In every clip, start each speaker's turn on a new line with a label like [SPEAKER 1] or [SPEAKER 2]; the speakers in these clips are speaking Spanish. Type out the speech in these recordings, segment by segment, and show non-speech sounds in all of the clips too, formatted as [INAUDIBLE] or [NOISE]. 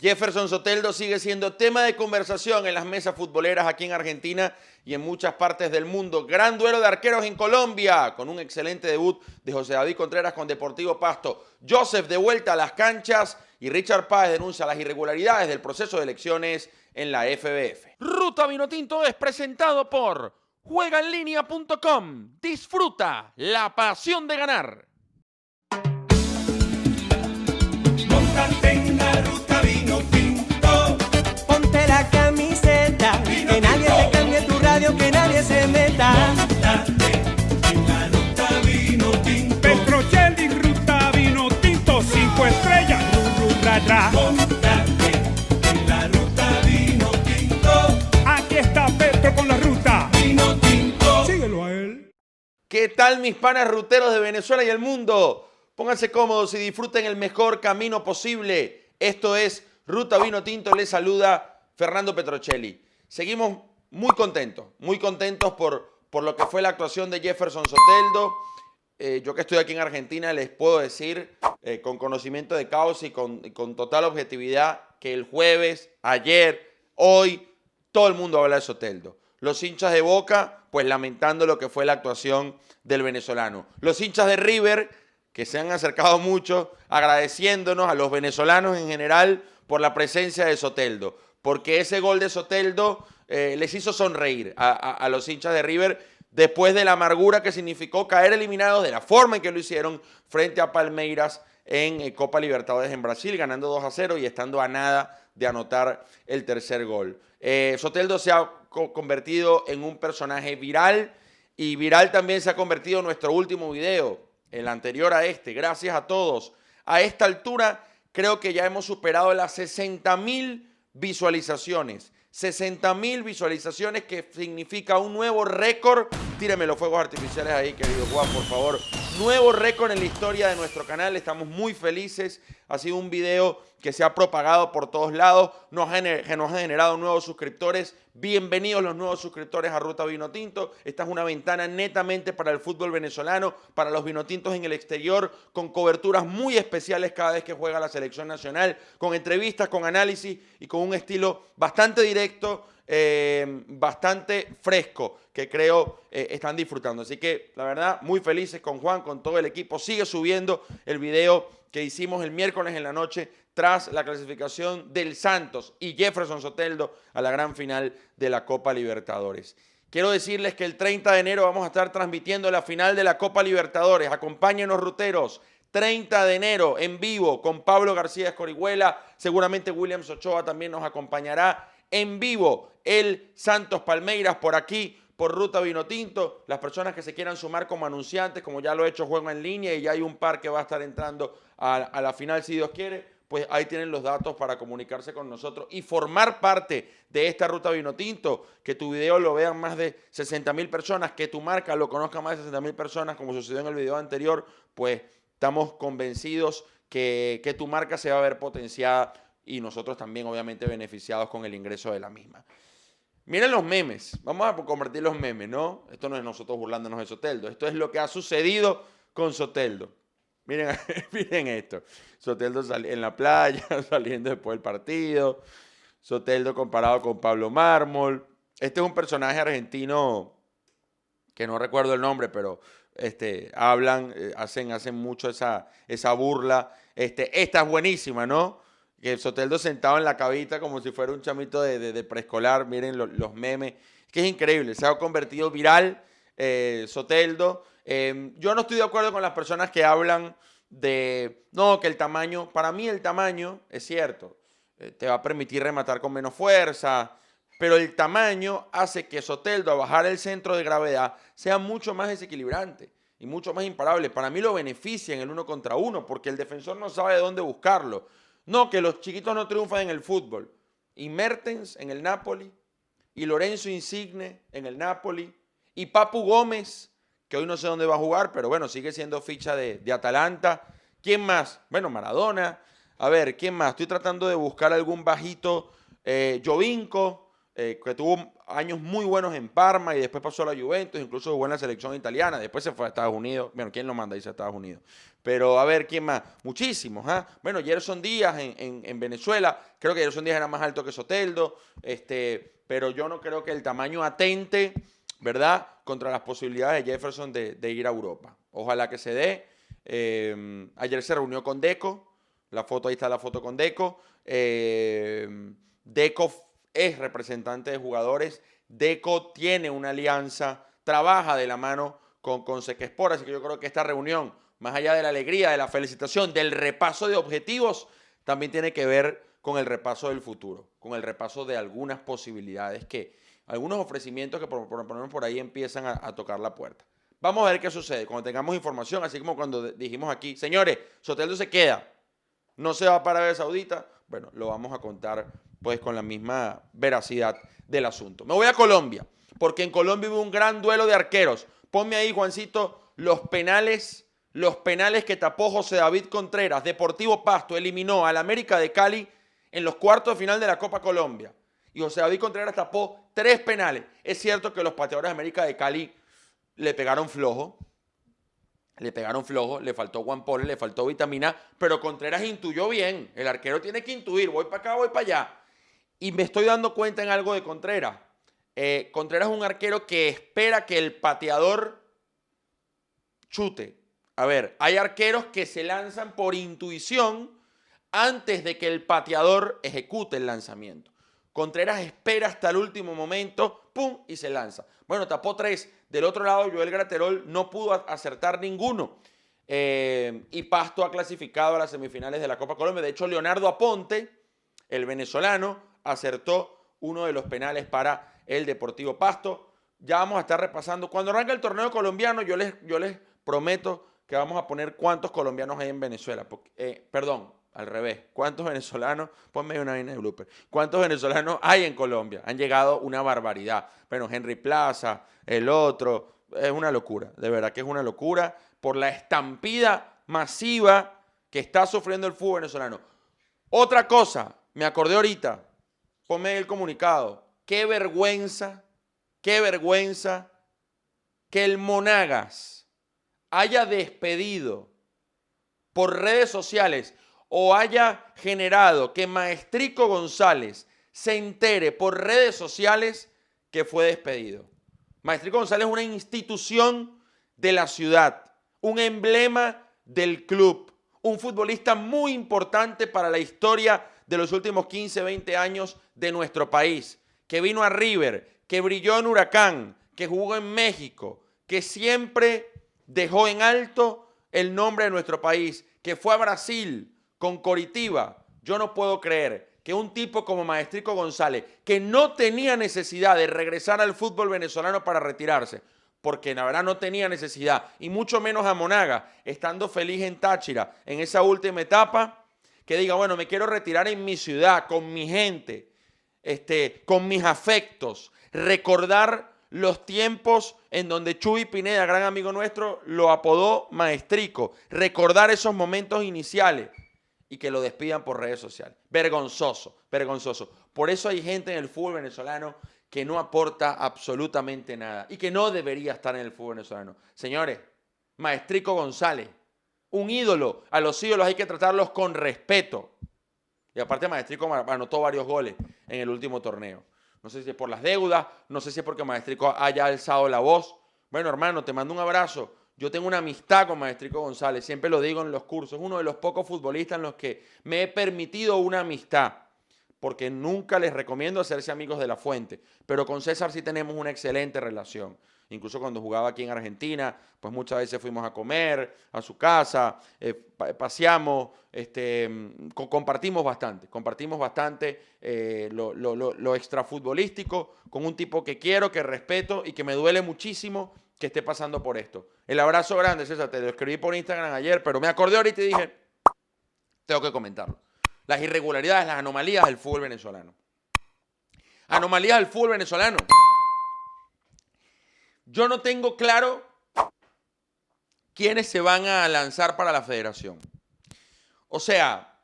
[SPEAKER 1] Jefferson Soteldo sigue siendo tema de conversación en las mesas futboleras aquí en Argentina y en muchas partes del mundo. Gran duelo de arqueros en Colombia, con un excelente debut de José David Contreras con Deportivo Pasto. Joseph de vuelta a las canchas y Richard Páez denuncia las irregularidades del proceso de elecciones en la FBF.
[SPEAKER 2] Ruta Vinotinto es presentado por juegaenlinea.com. Disfruta la pasión de ganar.
[SPEAKER 1] Mis panas ruteros de Venezuela y el mundo? Pónganse cómodos y disfruten el mejor camino posible. Esto es Ruta Vino Tinto, les saluda Fernando Petrocelli. Seguimos muy contentos, muy contentos por, por lo que fue la actuación de Jefferson Soteldo. Eh, yo que estoy aquí en Argentina les puedo decir eh, con conocimiento de causa y con, con total objetividad que el jueves, ayer, hoy, todo el mundo habla de Soteldo. Los hinchas de Boca, pues lamentando lo que fue la actuación del venezolano. Los hinchas de River, que se han acercado mucho, agradeciéndonos a los venezolanos en general por la presencia de Soteldo. Porque ese gol de Soteldo eh, les hizo sonreír a, a- los hinchas de River después de la amargura que significó caer eliminados de la forma en que lo hicieron frente a Palmeiras en eh, Copa Libertadores en Brasil, ganando 2 a 0 y estando a nada de anotar el tercer gol. Eh, Soteldo se ha co- convertido en un personaje viral y viral también se ha convertido en nuestro último video, el anterior a este. Gracias a todos. A esta altura creo que ya hemos superado las 60 mil visualizaciones. 60 mil visualizaciones que significa un nuevo récord. Tíreme los fuegos artificiales ahí, querido Juan, por favor. Nuevo récord en la historia de nuestro canal. Estamos muy felices. Ha sido un video que se ha propagado por todos lados. Nos nos ha generado nuevos suscriptores. Bienvenidos los nuevos suscriptores a Ruta Vino Tinto. Esta es una ventana netamente para el fútbol venezolano, para los vinotintos en el exterior, con coberturas muy especiales cada vez que juega la selección nacional, con entrevistas, con análisis y con un estilo bastante directo, eh, bastante fresco, que creo eh, están disfrutando. Así que, la verdad, muy felices con Juan, con todo el equipo. Sigue subiendo el video que hicimos el miércoles en la noche tras la clasificación del Santos y Jefferson Soteldo a la gran final de la Copa Libertadores. Quiero decirles que el 30 de enero vamos a estar transmitiendo la final de la Copa Libertadores. Acompáñenos, ruteros. 30 de enero en vivo con Pablo García Escorihuela. Seguramente Williams Ochoa también nos acompañará en vivo. El Santos Palmeiras por aquí, por Ruta Vinotinto. Las personas que se quieran sumar como anunciantes, como ya lo he hecho, juego en línea y ya hay un par que va a estar entrando a, la final si Dios quiere pues ahí tienen los datos para comunicarse con nosotros y formar parte de esta ruta Vinotinto, que tu video lo vean más de 60 mil personas, que tu marca lo conozca más de 60 mil personas, como sucedió en el video anterior, pues estamos convencidos que, que tu marca se va a ver potenciada y nosotros también obviamente beneficiados con el ingreso de la misma. Miren los memes, vamos a convertir los memes, ¿no? Esto no es nosotros burlándonos de Soteldo, esto es lo que ha sucedido con Soteldo. Miren, [LAUGHS] miren esto. Soteldo en la playa, [LAUGHS] saliendo después del partido. Soteldo comparado con Pablo Mármol. Este es un personaje argentino que no recuerdo el nombre, pero este, hablan, eh, hacen, hacen mucho esa, esa burla. Este, esta es buenísima, ¿no? Que Soteldo sentado en la cabita como si fuera un chamito de, preescolar. Miren lo- los memes. Es que es increíble. Se ha convertido viral eh, Soteldo. Eh, yo no estoy de acuerdo con las personas que hablan de, no, que el tamaño, para mí el tamaño es cierto, eh, te va a permitir rematar con menos fuerza, pero el tamaño hace que Soteldo, a bajar el centro de gravedad, sea mucho más desequilibrante y mucho más imparable. Para mí lo beneficia en el uno contra uno, porque el defensor no sabe de dónde buscarlo. No, que los chiquitos no triunfan en el fútbol. Y Mertens en el Napoli, y Lorenzo Insigne en el Napoli, y Papu Gómez, que hoy no sé dónde va a jugar, pero bueno, sigue siendo ficha de, de Atalanta. ¿Quién más? Bueno, Maradona. A ver, ¿quién más? Estoy tratando de buscar algún bajito. Eh, Jovinko, eh, que tuvo años muy buenos en Parma y después pasó a la Juventus, incluso jugó en la selección italiana, después se fue a Estados Unidos. Bueno, ¿quién lo manda? Dice a Estados Unidos. Pero a ver, ¿quién más? Muchísimos. ¿ah? Bueno, Gerson Díaz en, en- en Venezuela, creo que Gerson Díaz era más alto que Soteldo, este, pero yo no creo que el tamaño atente, ¿verdad?, contra las posibilidades de Jefferson de, de ir a Europa. Ojalá que se dé. Eh, ayer se reunió con Deco, la foto, ahí está la foto con Deco. Eh, Deco es representante de jugadores. Deco tiene una alianza, trabaja de la mano con, con Sequespor, así que yo creo que esta reunión, más allá de la alegría, de la felicitación, del repaso de objetivos, también tiene que ver con el repaso del futuro, con el repaso de algunas posibilidades que, algunos ofrecimientos que por, por, por- ahí empiezan a, a tocar la puerta. Vamos a ver qué sucede cuando tengamos información, así como cuando dijimos aquí, señores, Soteldo se queda, no se va para Arabia Saudita, bueno, lo vamos a contar pues con la misma veracidad del asunto. Me voy a Colombia, porque en Colombia hubo un gran duelo de arqueros. Ponme ahí, Juancito, los penales, los penales que tapó José David Contreras. Deportivo Pasto eliminó al América de Cali en los cuartos de final de la Copa Colombia. Y José David Contreras tapó tres penales. Es cierto que los pateadores de América de Cali le pegaron flojo, le pegaron flojo, le faltó guampole, le faltó vitamina, pero Contreras intuyó bien. El arquero tiene que intuir, voy para acá, voy para allá. Y me estoy dando cuenta en algo de Contreras. Eh, Contreras es un arquero que espera que el pateador chute. A ver, hay arqueros que se lanzan por intuición antes de que el pateador ejecute el lanzamiento. Contreras espera hasta el último momento, ¡pum! y se lanza. Bueno, tapó tres. Del otro lado, Joel Graterol no pudo acertar ninguno. Eh, y Pasto ha clasificado a las semifinales de la Copa Colombia. De hecho, Leonardo Aponte, el venezolano, acertó uno de los penales para el Deportivo Pasto. Ya vamos a estar repasando. Cuando arranque el torneo colombiano, yo les, yo les prometo que vamos a poner cuántos colombianos hay en Venezuela. eh, perdón, al revés. ¿Cuántos [LAUGHS] venezolanos? Ponme una vaina de blooper. ¿Cuántos venezolanos hay en Colombia? Han llegado una barbaridad. Bueno, Henry Plaza, el otro. Es una locura. De verdad que es una locura por la estampida masiva que está sufriendo el fútbol venezolano. Otra cosa, me acordé ahorita. Ponme el comunicado. Qué vergüenza, qué vergüenza que el Monagas haya despedido por redes sociales o haya generado que Maestrico González se entere por redes sociales que fue despedido. Maestrico González es una institución de la ciudad, un emblema del club, un futbolista muy importante para la historia de los últimos 15, 20 años de nuestro país, que vino a River, que brilló en Huracán, que jugó en México, que siempre dejó en alto el nombre de nuestro país, que fue a Brasil con Coritiba. Yo no puedo creer que un tipo como Maestrico González, que no tenía necesidad de regresar al fútbol venezolano para retirarse, porque la verdad no tenía necesidad, y mucho menos a Monaga, estando feliz en Táchira en esa última etapa, que diga, bueno, me quiero retirar en mi ciudad, con mi gente, este, con mis afectos, recordar los tiempos en donde Chuy Pineda, gran amigo nuestro, lo apodó maestrico, recordar esos momentos iniciales y que lo despidan por redes sociales. Vergonzoso, vergonzoso. Por eso hay gente en el fútbol venezolano que no aporta absolutamente nada y que no debería estar en el fútbol venezolano. Señores, Maestrico González, un ídolo. A los ídolos hay que tratarlos con respeto. Y aparte Maestrico ma- anotó varios goles en el último torneo. No sé si es por las deudas, no sé si es porque Maestrico haya alzado la voz. Bueno, hermano, te mando un abrazo. Yo tengo una amistad con Maestrico González, siempre lo digo en los cursos. Uno de los pocos futbolistas en los que me he permitido una amistad. Porque nunca les recomiendo hacerse amigos de la fuente. Pero con César sí tenemos una excelente relación. Incluso cuando jugaba aquí en Argentina, pues muchas veces fuimos a comer a su casa, eh, pa- paseamos, este, mm, co- compartimos bastante, compartimos bastante eh, lo, lo, lo, lo extrafutbolístico con un tipo que quiero, que respeto y que me duele muchísimo que esté pasando por esto. El abrazo grande, César, te lo escribí por Instagram ayer, pero me acordé ahorita y dije, tengo que comentarlo. Las irregularidades, las anomalías del fútbol venezolano. Anomalías del fútbol venezolano. Yo no tengo claro quiénes se van a lanzar para la federación. O sea,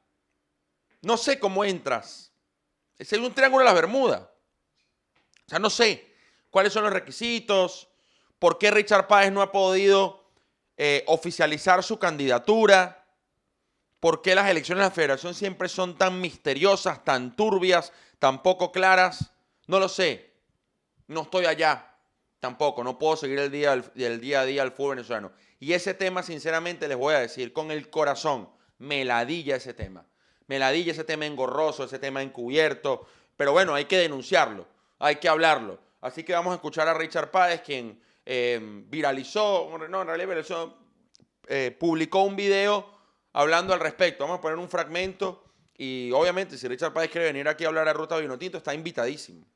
[SPEAKER 1] no sé cómo entras. Es un triángulo de las Bermudas. O sea, no sé cuáles son los requisitos, por qué Richard Páez no ha podido eh, oficializar su candidatura, por qué las elecciones de la federación siempre son tan misteriosas, tan turbias, tan poco claras. No lo sé. No estoy allá. Tampoco. No puedo seguir el día, a día al fútbol venezolano. Y ese tema, sinceramente, les voy a decir con el corazón, me ladilla ese tema. Me ladilla ese tema engorroso, ese tema encubierto. Pero bueno, hay que denunciarlo, hay que hablarlo. Así que vamos a escuchar a Richard Páez, quien eh, viralizó, no, en realidad viralizó, eh, publicó un video hablando al respecto. Vamos a poner un fragmento y obviamente si Richard Páez quiere venir aquí a hablar a Ruta Vinotinto, está invitadísimo.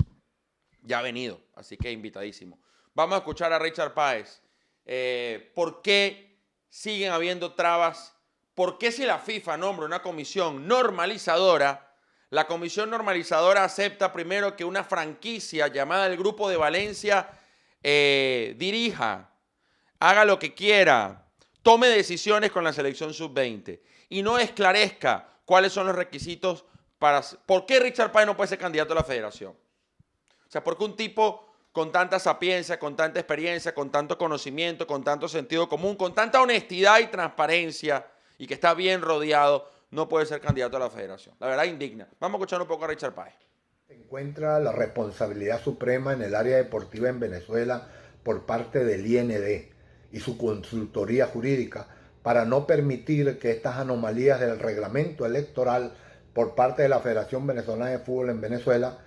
[SPEAKER 1] Ya ha venido, así que invitadísimo. Vamos a escuchar a Richard Páez. Eh, ¿Por qué siguen habiendo trabas? ¿Por qué si la FIFA nombra una comisión normalizadora, la comisión normalizadora acepta primero que una franquicia llamada el Grupo de Valencia eh, dirija, haga lo que quiera, tome decisiones con la selección sub-20 y no esclarezca cuáles son los requisitos para... ¿Por qué Richard Páez no puede ser candidato a la federación? O sea, porque un tipo con tanta sapiencia, con tanta experiencia, con tanto conocimiento, con tanto sentido común, con tanta honestidad y transparencia y que está bien rodeado, no puede ser candidato a la federación. La verdad indigna. Vamos a escuchar un poco a Richard Páez.
[SPEAKER 3] Se encuentra la responsabilidad suprema en el área deportiva en Venezuela por parte del IND y su consultoría jurídica para no permitir que estas anomalías del reglamento electoral por parte de la Federación Venezolana de Fútbol en Venezuela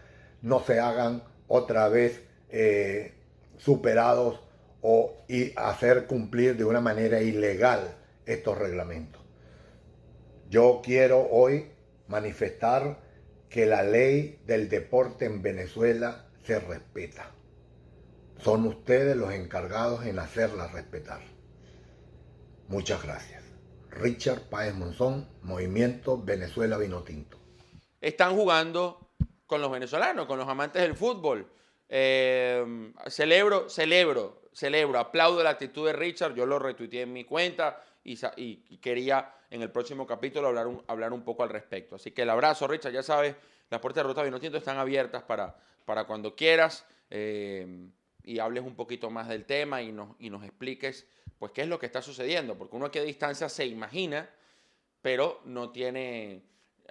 [SPEAKER 3] no se hagan otra vez eh, superados o y hacer cumplir de una manera ilegal estos reglamentos. Yo quiero hoy manifestar que la ley del deporte en Venezuela se respeta. Son ustedes los encargados en hacerla respetar. Muchas gracias. Richard Páez Monzón, Movimiento Venezuela Vino Tinto.
[SPEAKER 1] Están jugando con los venezolanos, con los amantes del fútbol. Eh, celebro, celebro, celebro, aplaudo la actitud de Richard, yo lo retuiteé en mi cuenta y, quería en el próximo capítulo hablar un, hablar un poco al respecto. Así que el abrazo, Richard, ya sabes, las puertas de Ruta Vino Tinto están abiertas para, para cuando quieras. Eh, y hables un poquito más del tema y nos, y nos expliques pues qué es lo que está sucediendo, porque uno aquí a distancia se imagina, pero no tiene,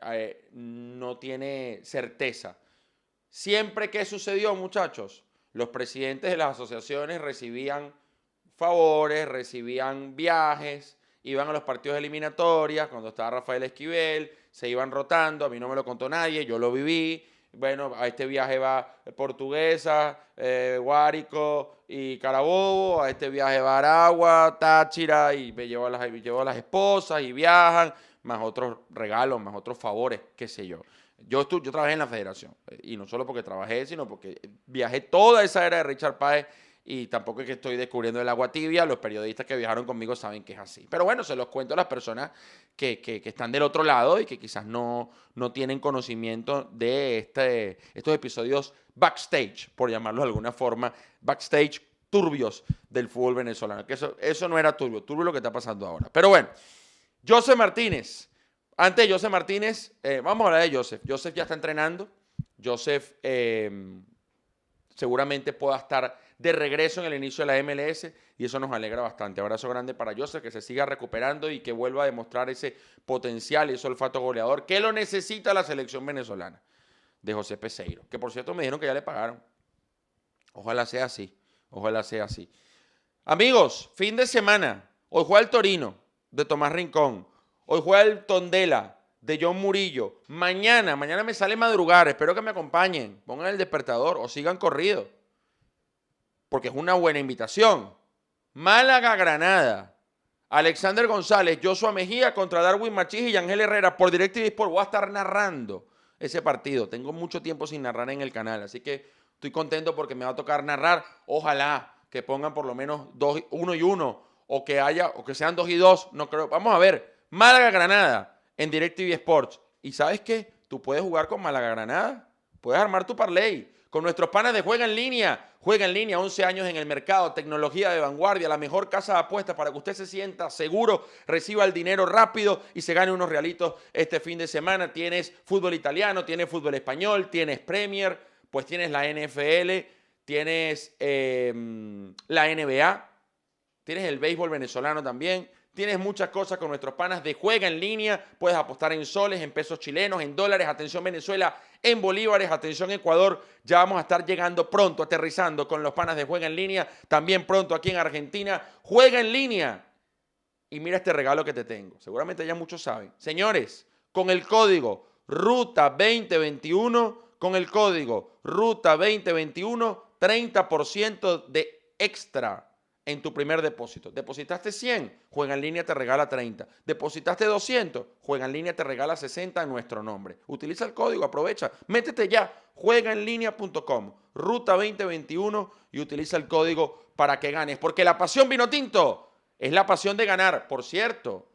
[SPEAKER 1] eh, no tiene certeza. Siempre que sucedió, muchachos, los presidentes de las asociaciones recibían favores, recibían viajes, iban a los partidos eliminatorias, cuando estaba Rafael Esquivel, se iban rotando, a mí no me lo contó nadie, yo lo viví, bueno, a este viaje va Portuguesa, eh, Guárico y Carabobo, a este viaje va Aragua, Táchira, y me llevo a, las, a las esposas y viajan, más otros regalos, más otros favores, qué sé yo. Yo, yo trabajé en la federación, eh, y no solo porque trabajé, sino porque viajé toda esa era de Richard Páez y tampoco es que estoy descubriendo el agua tibia, los periodistas que viajaron conmigo saben que es así. Pero bueno, se los cuento a las personas que, que, están del otro lado y que quizás no, no tienen conocimiento de este, estos episodios backstage, por llamarlo de alguna forma, backstage turbios del fútbol venezolano. Que eso, eso no era turbio, turbio lo que está pasando ahora. Pero bueno, Joseph Martínez. Antes de Joseph Martínez, eh, vamos a hablar de Joseph. Joseph ya está entrenando. Joseph eh, seguramente pueda estar de regreso en el inicio de la MLS y eso nos alegra bastante. Abrazo grande para Joseph, que se siga recuperando y que vuelva a demostrar ese potencial y ese olfato goleador que lo necesita la selección venezolana de José Peseiro, que por cierto me dijeron que ya le pagaron. Ojalá sea así, ojalá sea así. Amigos, fin de semana, hoy juega el Torino de Tomás Rincón, hoy juega el Tondela de John Murillo, mañana, mañana me sale madrugar, espero que me acompañen, pongan el despertador o sigan corrido porque es una buena invitación. Málaga, Granada. Alexander González, Joshua Mejía contra Darwin Machís y Ángel Herrera por DirecTV Sport. Voy a estar narrando ese partido. Tengo mucho tiempo sin narrar en el canal, así que estoy contento porque me va a tocar narrar. Ojalá que pongan por lo menos dos, uno y uno, o que haya, o que sean dos y dos. No creo. Vamos a ver. Málaga Granada en DirecTV Sports. ¿Y sabes qué? Tú puedes jugar con Málaga Granada. Puedes armar tu parlay con nuestros panas de Juega en Línea. Juega en línea, 11 años en el mercado, tecnología de vanguardia, la mejor casa de apuestas para que usted se sienta seguro, reciba el dinero rápido y se gane unos realitos este fin de semana. Tienes fútbol italiano, tienes fútbol español, tienes Premier, pues tienes la NFL, tienes eh, la NBA, tienes el béisbol venezolano también, tienes muchas cosas con nuestros panas de juega en línea, puedes apostar en soles, en pesos chilenos, en dólares, atención Venezuela, en bolívares, atención Ecuador, ya vamos a estar llegando pronto, aterrizando con los panas de juega en línea, también pronto aquí en Argentina, juega en línea. Y mira este regalo que te tengo, seguramente ya muchos saben. Señores, con el código Ruta 2021, con el código Ruta 2021, 30% de extra en tu primer depósito. Depositaste 100, Juega en línea te regala 30. Depositaste 200, Juega en línea te regala 60 en nuestro nombre. Utiliza el código, aprovecha, métete ya, juegaenlinea.com, ruta 2021 y utiliza el código para que ganes. Porque la pasión vino tinto es la pasión de ganar. Por cierto,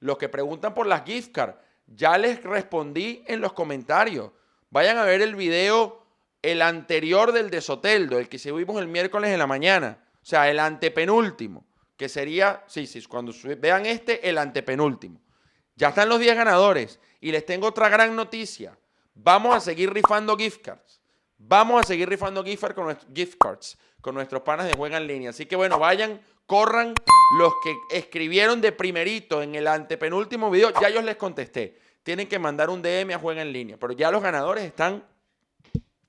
[SPEAKER 1] los que preguntan por las gift cards, ya les respondí en los comentarios. Vayan a ver el video, el anterior del de Soteldo, el que subimos el miércoles en la mañana. O sea, el antepenúltimo, que sería, sí, sí, cuando vean este, el antepenúltimo. Ya están los 10 ganadores. Y les tengo otra gran noticia. Vamos a seguir rifando gift cards. Vamos a seguir rifando gift cards con, nuestros, panas de juega en línea. Así que bueno, vayan, corran los que escribieron de primerito en el antepenúltimo video. Ya yo les contesté. Tienen que mandar un DM a juega en línea. Pero ya los ganadores están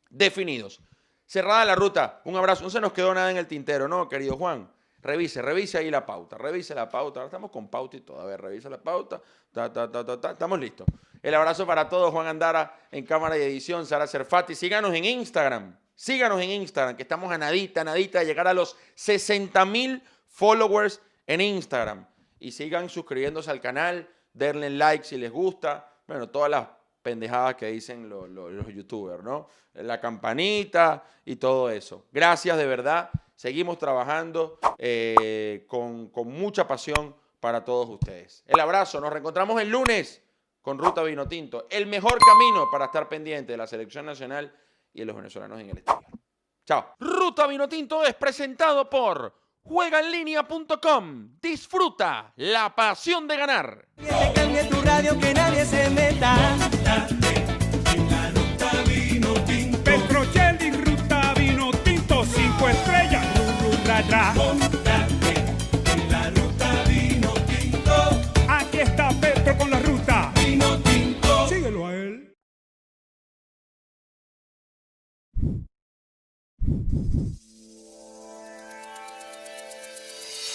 [SPEAKER 1] definidos. Cerrada la ruta. Un abrazo. No se nos quedó nada en el tintero, ¿no, querido Juan? Revise, revise ahí la pauta. Revise la pauta. Ahora estamos con pauta y todo. A revise la pauta. Estamos listos. El abrazo para todos. Juan Andara en cámara y edición. Sara Cerfati. Síganos en Instagram. Síganos en Instagram, que estamos a nadita, nadita de llegar a los 60 mil followers en Instagram. Y sigan suscribiéndose al canal. Denle like si les gusta. Bueno, todas las pendejadas que dicen los, youtubers, ¿no? La campanita y todo eso. Gracias de verdad. Seguimos trabajando eh, con, con mucha pasión para todos ustedes. El abrazo. Nos reencontramos el lunes con Ruta Vino Tinto. El mejor camino para estar pendiente de la selección nacional y de los venezolanos en el exterior. Chao.
[SPEAKER 2] Ruta Vino Tinto es presentado por juegaenlinea.com. Disfruta la pasión de ganar.
[SPEAKER 4] Que se cambie tu radio, que nadie se meta.
[SPEAKER 5] En la ruta vino tinto.
[SPEAKER 6] Petrocelli, ruta vino tinto, cinco estrellas, ru, ru, ra, ra.